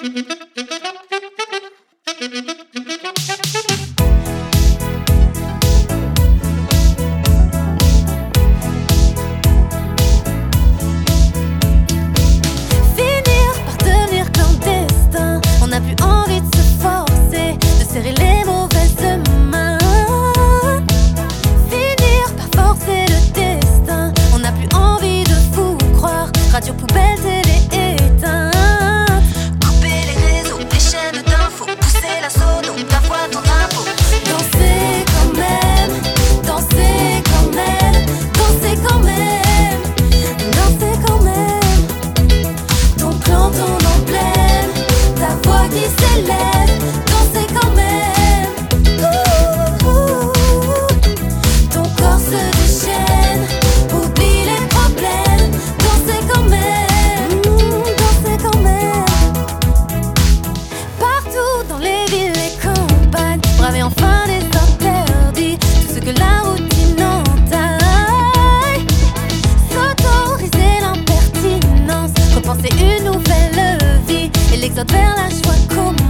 Finir par tenir clandestin, on n'a plus envie de se forcer, de serrer les mauvaises mains. dice come on.